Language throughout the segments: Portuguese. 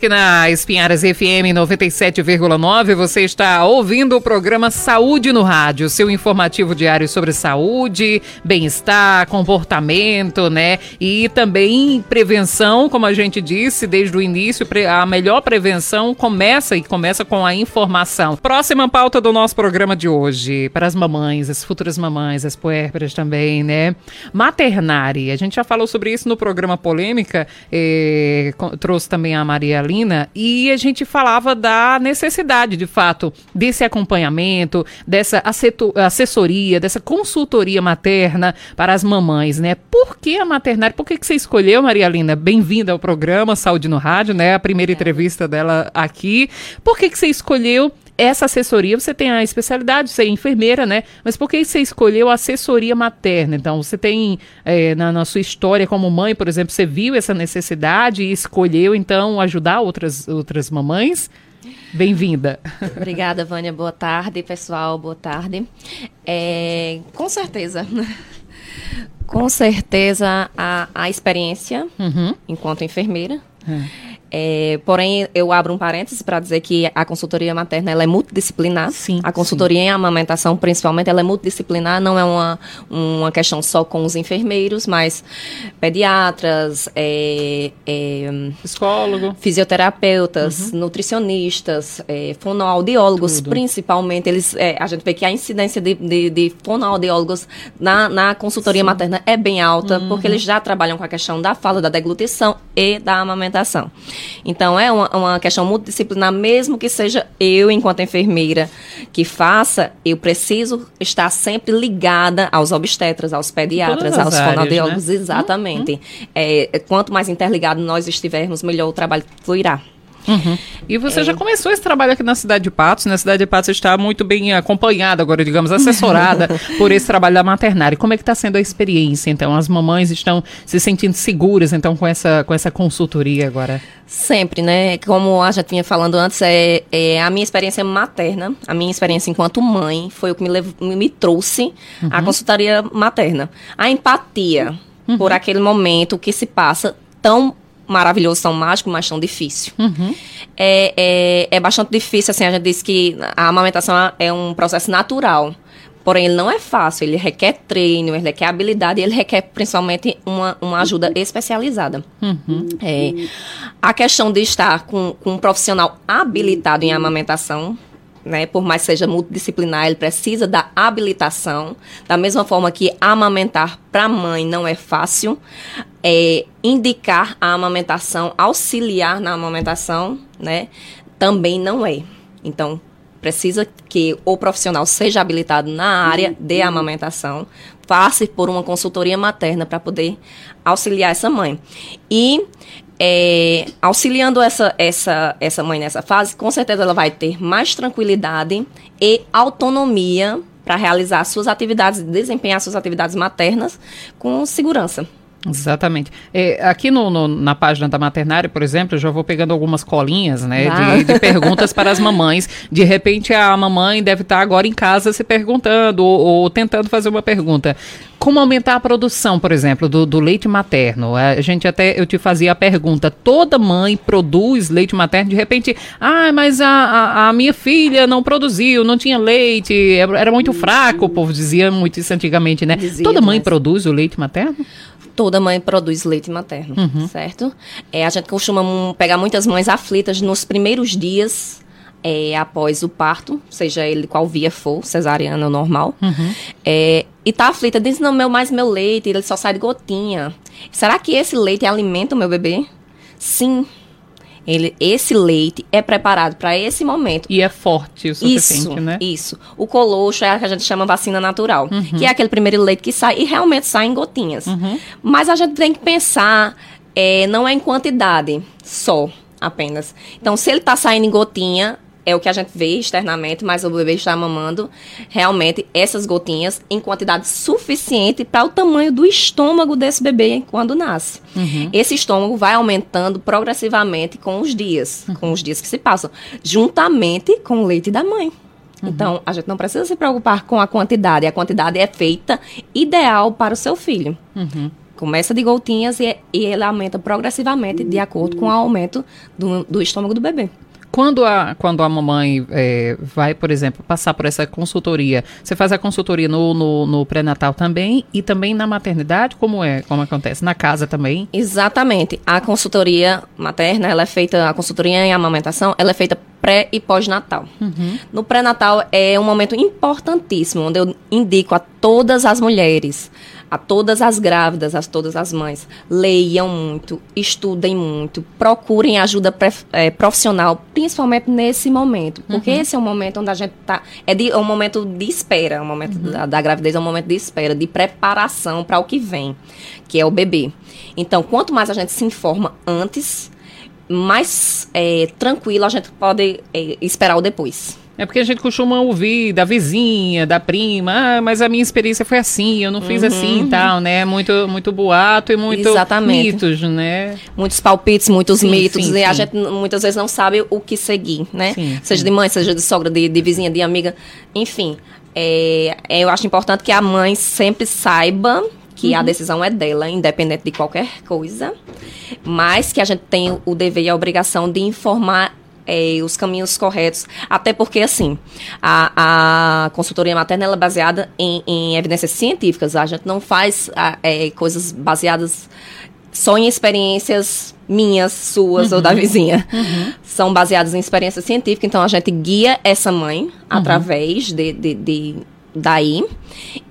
Aqui na Espinharas FM 97,9, você está ouvindo o programa Saúde no Rádio, seu informativo diário sobre saúde, bem-estar, comportamento, né? E também prevenção, como a gente disse desde o início, a melhor prevenção começa e começa com a informação. Próxima pauta do nosso programa de hoje, para as mamães, as futuras mamães, as puérperas também, né? Maternare, a gente já falou sobre isso no programa Polêmica, eh, trouxe também a Maria e a gente falava da necessidade, de fato, desse acompanhamento, dessa assessoria, dessa consultoria materna para as mamães, né? Por que a maternária? Por que, que você escolheu, Maria Lina? Bem-vinda ao programa Saúde no Rádio, né? A primeira entrevista dela aqui. Por que, que você escolheu essa assessoria, você tem a especialidade, você é enfermeira, né? Mas por que você escolheu a assessoria materna? Então, você tem é, na, na, sua história como mãe, por exemplo, você viu essa necessidade e escolheu, então, ajudar outras, outras mamães? Bem-vinda. Obrigada, Vânia. Boa tarde, pessoal. Boa tarde. É, com certeza. Com certeza, a, a experiência uhum. enquanto enfermeira. Uhum é, porém, eu abro um parêntese para dizer que a consultoria materna ela é multidisciplinar. Sim, a consultoria sim. em amamentação, principalmente, ela é multidisciplinar, não é uma, uma questão só com os enfermeiros, mas pediatras, é, é, psicólogo, fisioterapeutas, uhum. nutricionistas, é, fonoaudiólogos, Tudo. principalmente. Eles, é, a gente vê que a incidência de, de, de fonoaudiólogos na, na consultoria sim. materna é bem alta, uhum. porque eles já trabalham com a questão da fala, da deglutição e da amamentação. Então, é uma, uma questão multidisciplinar, mesmo que seja eu, enquanto enfermeira, que faça, eu preciso estar sempre ligada aos obstetras, aos pediatras, aos fonoaudiólogos, né? exatamente. Uhum. É, quanto mais interligado nós estivermos, melhor o trabalho fluirá. Uhum. E você é. já começou esse trabalho aqui na cidade de Patos. Na cidade de Patos está muito bem acompanhada agora, digamos, assessorada por esse trabalho da maternária. Como é que está sendo a experiência? Então, as mamães estão se sentindo seguras, então, com essa, com essa consultoria agora? Sempre, né? Como a gente vinha falando antes, é, é a minha experiência materna, a minha experiência enquanto mãe, foi o que me, levou, me trouxe uhum. à consultoria materna. A empatia uhum. por aquele momento que se passa tão maravilhoso, tão mágico, mas tão difícil. Uhum. É, é, é bastante difícil, assim, a gente diz que a amamentação é um processo natural. Porém, ele não é fácil, ele requer treino, ele requer habilidade, ele requer principalmente uma, uma ajuda especializada. Uhum. É, a questão de estar com, com um profissional habilitado em amamentação né, por mais seja multidisciplinar, ele precisa da habilitação. Da mesma forma que amamentar para a mãe não é fácil, é, indicar a amamentação, auxiliar na amamentação, né, também não é. Então, precisa que o profissional seja habilitado na área de amamentação, passe por uma consultoria materna para poder auxiliar essa mãe. E é, auxiliando essa, essa, essa mãe nessa fase, com certeza ela vai ter mais tranquilidade e autonomia para realizar suas atividades, desempenhar suas atividades maternas com segurança. Exatamente. É, aqui no, no, na página da maternária, por exemplo, eu já vou pegando algumas colinhas, né, de, de, perguntas para as mamães. De repente, a mamãe deve estar agora em casa se perguntando ou, ou tentando fazer uma pergunta. Como aumentar a produção, por exemplo, do, do, leite materno? A gente até, eu te fazia a pergunta, toda mãe produz leite materno? De repente, ah, mas a, a, a minha filha não produziu, não tinha leite, era muito fraco, o povo dizia muito isso antigamente, né? Dizia, toda mãe mas... produz o leite materno? Toda mãe produz leite materno, uhum. certo? É, a gente costuma pegar muitas mães aflitas nos primeiros dias é, após o parto, seja ele qual via for, cesariana ou normal. Uhum. É, e tá aflita, diz, não, meu, mais meu leite, ele só sai de gotinha. Será que esse leite alimenta o meu bebê? Sim, ele, esse leite é preparado para esse momento. E é forte o suficiente, isso, né? Isso. O colocho é a que a gente chama vacina natural, uhum. que é aquele primeiro leite que sai e realmente sai em gotinhas. Uhum. Mas a gente tem que pensar, é, não é em quantidade só apenas. Então, se ele está saindo em gotinha, é o que a gente vê externamente, mas o bebê está mamando realmente essas gotinhas em quantidade suficiente para o tamanho do estômago desse bebê quando nasce. Uhum. Esse estômago vai aumentando progressivamente com os dias, uhum. com os dias que se passam, juntamente com o leite da mãe. Uhum. Então, a gente não precisa se preocupar com a quantidade. A quantidade é feita ideal para o seu filho. Uhum começa de gotinhas e, e ele aumenta progressivamente de acordo com o aumento do, do estômago do bebê. Quando a, quando a mamãe é, vai, por exemplo, passar por essa consultoria, você faz a consultoria no, no, no pré-natal também e também na maternidade? Como é? Como acontece? Na casa também? Exatamente. A consultoria materna, ela é feita, a consultoria em amamentação, ela é feita pré e pós-natal. Uhum. No pré-natal é um momento importantíssimo, onde eu indico a todas as mulheres a todas as grávidas, a todas as mães, leiam muito, estudem muito, procurem ajuda é, profissional, principalmente nesse momento, porque uhum. esse é um momento onde a gente está, é, de, é um momento de espera, é um momento uhum. da, da, gravidez é um momento de espera, de preparação para o que vem, que é o bebê. Então, quanto mais a gente se informa antes, mais é, tranquilo a gente pode é, esperar o depois. É porque a gente costuma ouvir da vizinha, da prima, ah, mas a minha experiência foi assim, eu não fiz uhum. assim e tal, né? Muito, muito boato e muito Exatamente. mitos, né? Muitos palpites, muitos sim, mitos, sim, e sim. a gente muitas vezes não sabe o que seguir, né? seja de mãe, seja de sogra, de, de vizinha, de amiga, enfim. É, é, eu acho importante que a mãe sempre saiba que uhum. a decisão é dela, independente de qualquer coisa, mas que a gente tem o dever e a obrigação de informar é, os caminhos corretos. Até porque, assim, a, a consultoria materna é baseada em, em, evidências científicas. A gente não faz é, coisas baseadas só em experiências minhas, suas uhum. ou da uhum. vizinha. Uhum. São baseadas em experiência científica. Então, a gente guia essa mãe uhum. através de, de, de daí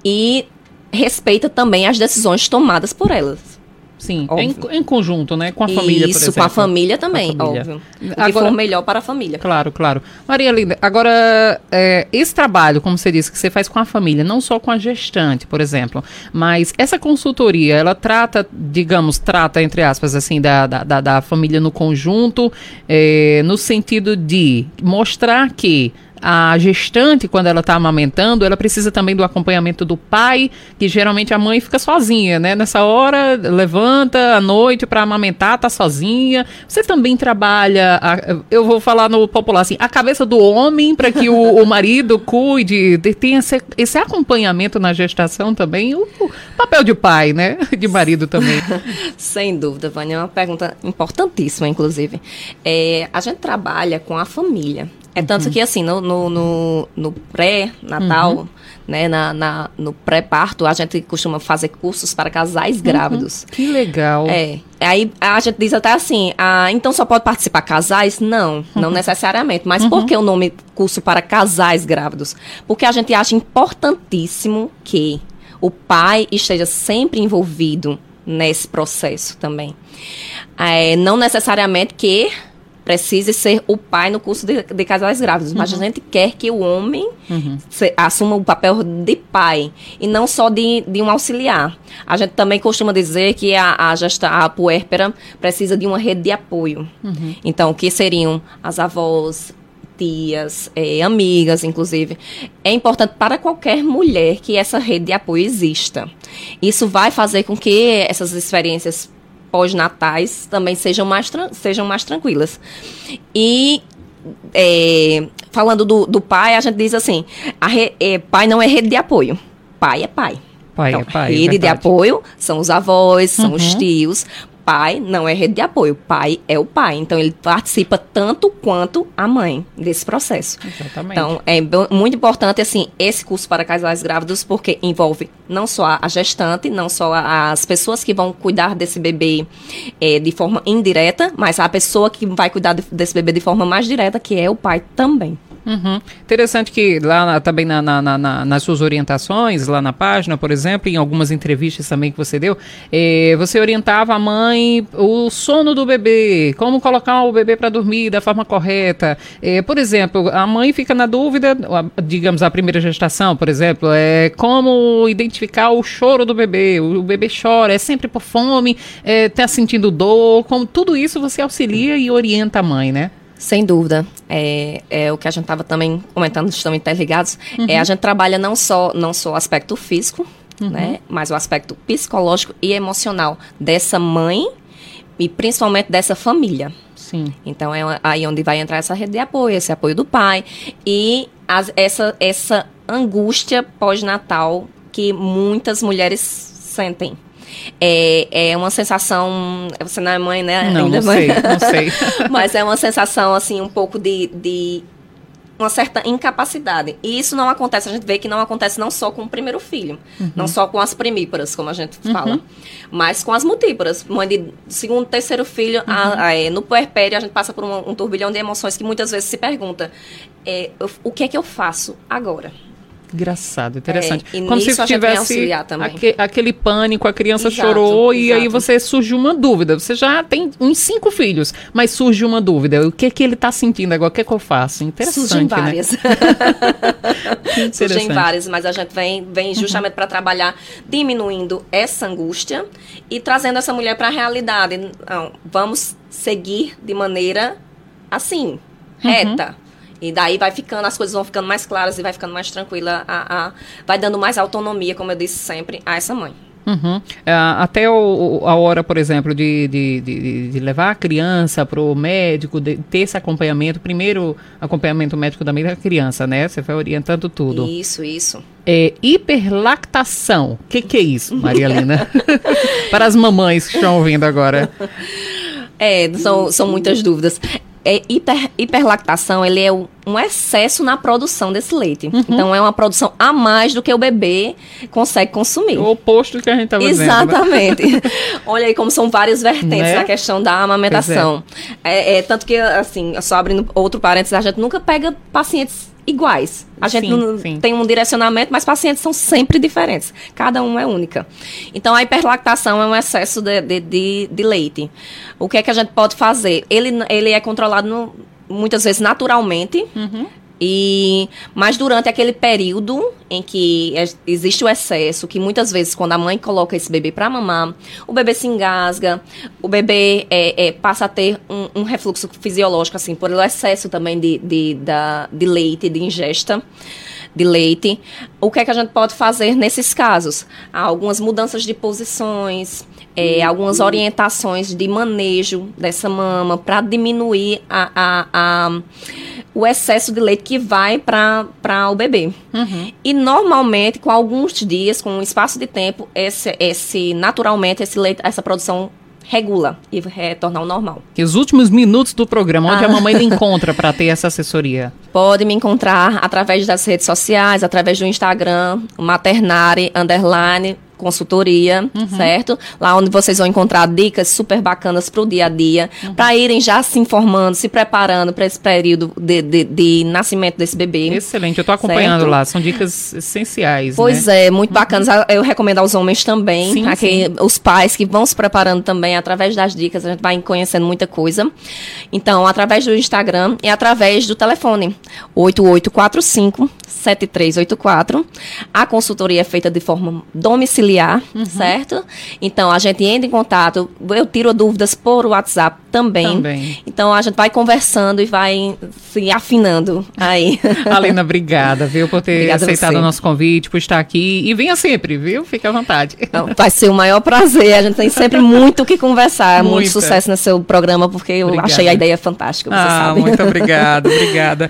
e respeita também as decisões tomadas por elas. Sim, em, em, conjunto, né? Com a Isso, família, Isso, com a família também, a família. óbvio. O que agora, for melhor para a família. Claro, claro. Maria Linda, agora, é, esse trabalho, como você disse, que você faz com a família, não só com a gestante, por exemplo, mas essa consultoria, ela trata, digamos, trata, entre aspas, assim, da, da, da família no conjunto, é, no sentido de mostrar que a gestante, quando ela está amamentando, ela precisa também do acompanhamento do pai, que geralmente a mãe fica sozinha, né? Nessa hora, levanta à noite para amamentar, tá sozinha. Você também trabalha, a, eu vou falar no popular assim, a cabeça do homem para que o, o, marido cuide, tem esse, esse, acompanhamento na gestação também, o, o, papel de pai, né? De marido também. Sem dúvida, Vânia, é uma pergunta importantíssima, inclusive. É, a gente trabalha com a família. É tanto uhum. que, assim, no, no, no, no pré-natal, uhum. né, na, na, no pré-parto, a gente costuma fazer cursos para casais uhum. grávidos. Que legal. É. Aí a gente diz até assim, ah, então só pode participar casais? Não, não uhum. necessariamente. Mas por uhum. que o nome curso para casais grávidos? Porque a gente acha importantíssimo que o pai esteja sempre envolvido nesse processo também. É, não necessariamente que precise ser o pai no curso de, de casais grávidos, uhum. mas a uhum. gente quer que o homem uhum. se, assuma o papel de pai e não só de, de um auxiliar. A gente também costuma dizer que a, a, gesta, a puérpera precisa de uma rede de apoio. Uhum. Então, que seriam as avós, tias, é, amigas, inclusive. É importante para qualquer mulher que essa rede de apoio exista. Isso vai fazer com que essas experiências pós-natais também sejam mais, sejam mais tranquilas. E é, falando do, do pai, a gente diz assim: re, é, pai não é rede de apoio, pai é pai. Pai então, é pai. Rede é de apoio são os avós, são uhum. os tios pai não é rede de apoio, o pai é o pai. Então ele participa tanto quanto a mãe desse processo. Exatamente. Então é muito importante assim esse curso para casais grávidos porque envolve não só a gestante, não só as pessoas que vão cuidar desse bebê é, de forma indireta, mas a pessoa que vai cuidar desse bebê de forma mais direta, que é o pai também. Uhum. Interessante que lá na, também na, na, na, nas suas orientações, lá na página, por exemplo, em algumas entrevistas também que você deu, eh, você orientava a mãe o sono do bebê, como colocar o bebê para dormir da forma correta. Eh, por exemplo, a mãe fica na dúvida, digamos, a primeira gestação, por exemplo, é como identificar o choro do bebê. O, o bebê chora, é sempre por fome, está eh, sentindo dor, como tudo isso você auxilia e orienta a mãe, né? Sem dúvida. É, é o que a gente estava também comentando, estão interligados. Uhum. É, a gente trabalha não só, não só o aspecto físico, uhum. né, mas o aspecto psicológico e emocional dessa mãe e principalmente dessa família. Sim. Então é aí onde vai entrar essa rede de apoio, esse apoio do pai e as, essa, essa angústia pós-natal que muitas mulheres sentem. É, é uma sensação. Você não é mãe, né? Não, Ainda não mãe. sei, não sei. Mas é uma sensação, assim, um pouco de, de uma certa incapacidade. E isso não acontece, a gente vê que não acontece não só com o primeiro filho, uhum. não só com as primíparas, como a gente fala, uhum. mas com as multíparas. Mãe de segundo, terceiro filho, uhum. a, a, é, no puerpério a gente passa por um, um, turbilhão de emoções que muitas vezes se pergunta, é, eu, o que é que eu faço agora? Engraçado, interessante. É, Como se tivesse aque, aquele pânico, a criança exato, chorou exato. e aí você surgiu uma dúvida. Você já tem uns cinco filhos, mas surge uma dúvida. O que é que ele está sentindo agora? O que é que eu faço? Interessante, Surgem né? várias. Né? Surgem várias, mas a gente vem, vem justamente uhum. para trabalhar diminuindo essa angústia e trazendo essa mulher para a realidade. Não, vamos seguir de maneira assim, reta. Uhum e daí vai ficando, as coisas vão ficando mais claras e vai ficando mais tranquila, a, a vai dando mais autonomia, como eu disse sempre, a essa mãe. Uhum. É, até o, a hora, por exemplo, de, de, de, de levar a criança para o médico, de ter esse acompanhamento, primeiro acompanhamento médico da criança, né? Você vai orientando tudo. Isso, isso. É, hiperlactação, o que, que é isso, Maria Lina? para as mamães que estão ouvindo agora. É, são, são muitas dúvidas é hiper, hiperlactação, ele é um, excesso na produção desse leite. Uhum. Então, é uma produção a mais do que o bebê consegue consumir. O oposto do que a gente estava dizendo. Né? Exatamente. Né? Olha aí como são várias vertentes né? na questão da amamentação. É. É, é. tanto que, assim, só abrindo outro parênteses, a gente nunca pega pacientes iguais. A gente sim, não sim. tem um direcionamento, mas pacientes são sempre diferentes. Cada um é única. Então, a hiperlactação é um excesso de, de, de, de leite. O que é que a gente pode fazer? Ele, ele é controlado no, muitas vezes naturalmente. Uhum. E, mas durante aquele período em que existe o excesso, que muitas vezes quando a mãe coloca esse bebê para mamar, o bebê se engasga, o bebê é, é, passa a ter um, um, refluxo fisiológico, assim, por excesso também de, de, da, de leite, de ingesta de leite. O que é que a gente pode fazer nesses casos? Há algumas mudanças de posições, é, algumas orientações de manejo dessa mama para diminuir a, a, a o excesso de leite que vai para o bebê. Uhum. E normalmente, com alguns dias, com um espaço de tempo, esse, esse naturalmente esse leite, essa produção regula e retorna ao normal. E os últimos minutos do programa, onde ah. a mamãe lhe encontra para ter essa assessoria? Pode me encontrar através das redes sociais, através do Instagram, maternare, underline, consultoria, uhum. certo? Lá onde vocês vão encontrar dicas super bacanas para o dia a dia, uhum. para irem já se informando, se preparando para esse período de, de, de, nascimento desse bebê. Excelente, eu estou acompanhando certo? lá, são dicas essenciais. Pois né? é, muito uhum. bacanas. Eu recomendo aos homens também, sim, sim. os pais que vão se preparando também através das dicas, a gente vai conhecendo muita coisa. Então, através do Instagram e através do telefone 8845 7384. A consultoria é feita de forma domiciliar, uhum. certo? Então, a gente entra em contato, eu tiro dúvidas por WhatsApp também. também. Então, a gente vai conversando e vai se afinando aí. Alena, obrigada, viu, por ter obrigada aceitado o nosso convite, por estar aqui. E venha sempre, viu? Fique à vontade. Vai ser o maior prazer. A gente tem sempre muito o que conversar. Muita. Muito sucesso no seu programa, porque eu obrigada. achei a ideia fantástica, ah, sabe. Muito obrigada, obrigada.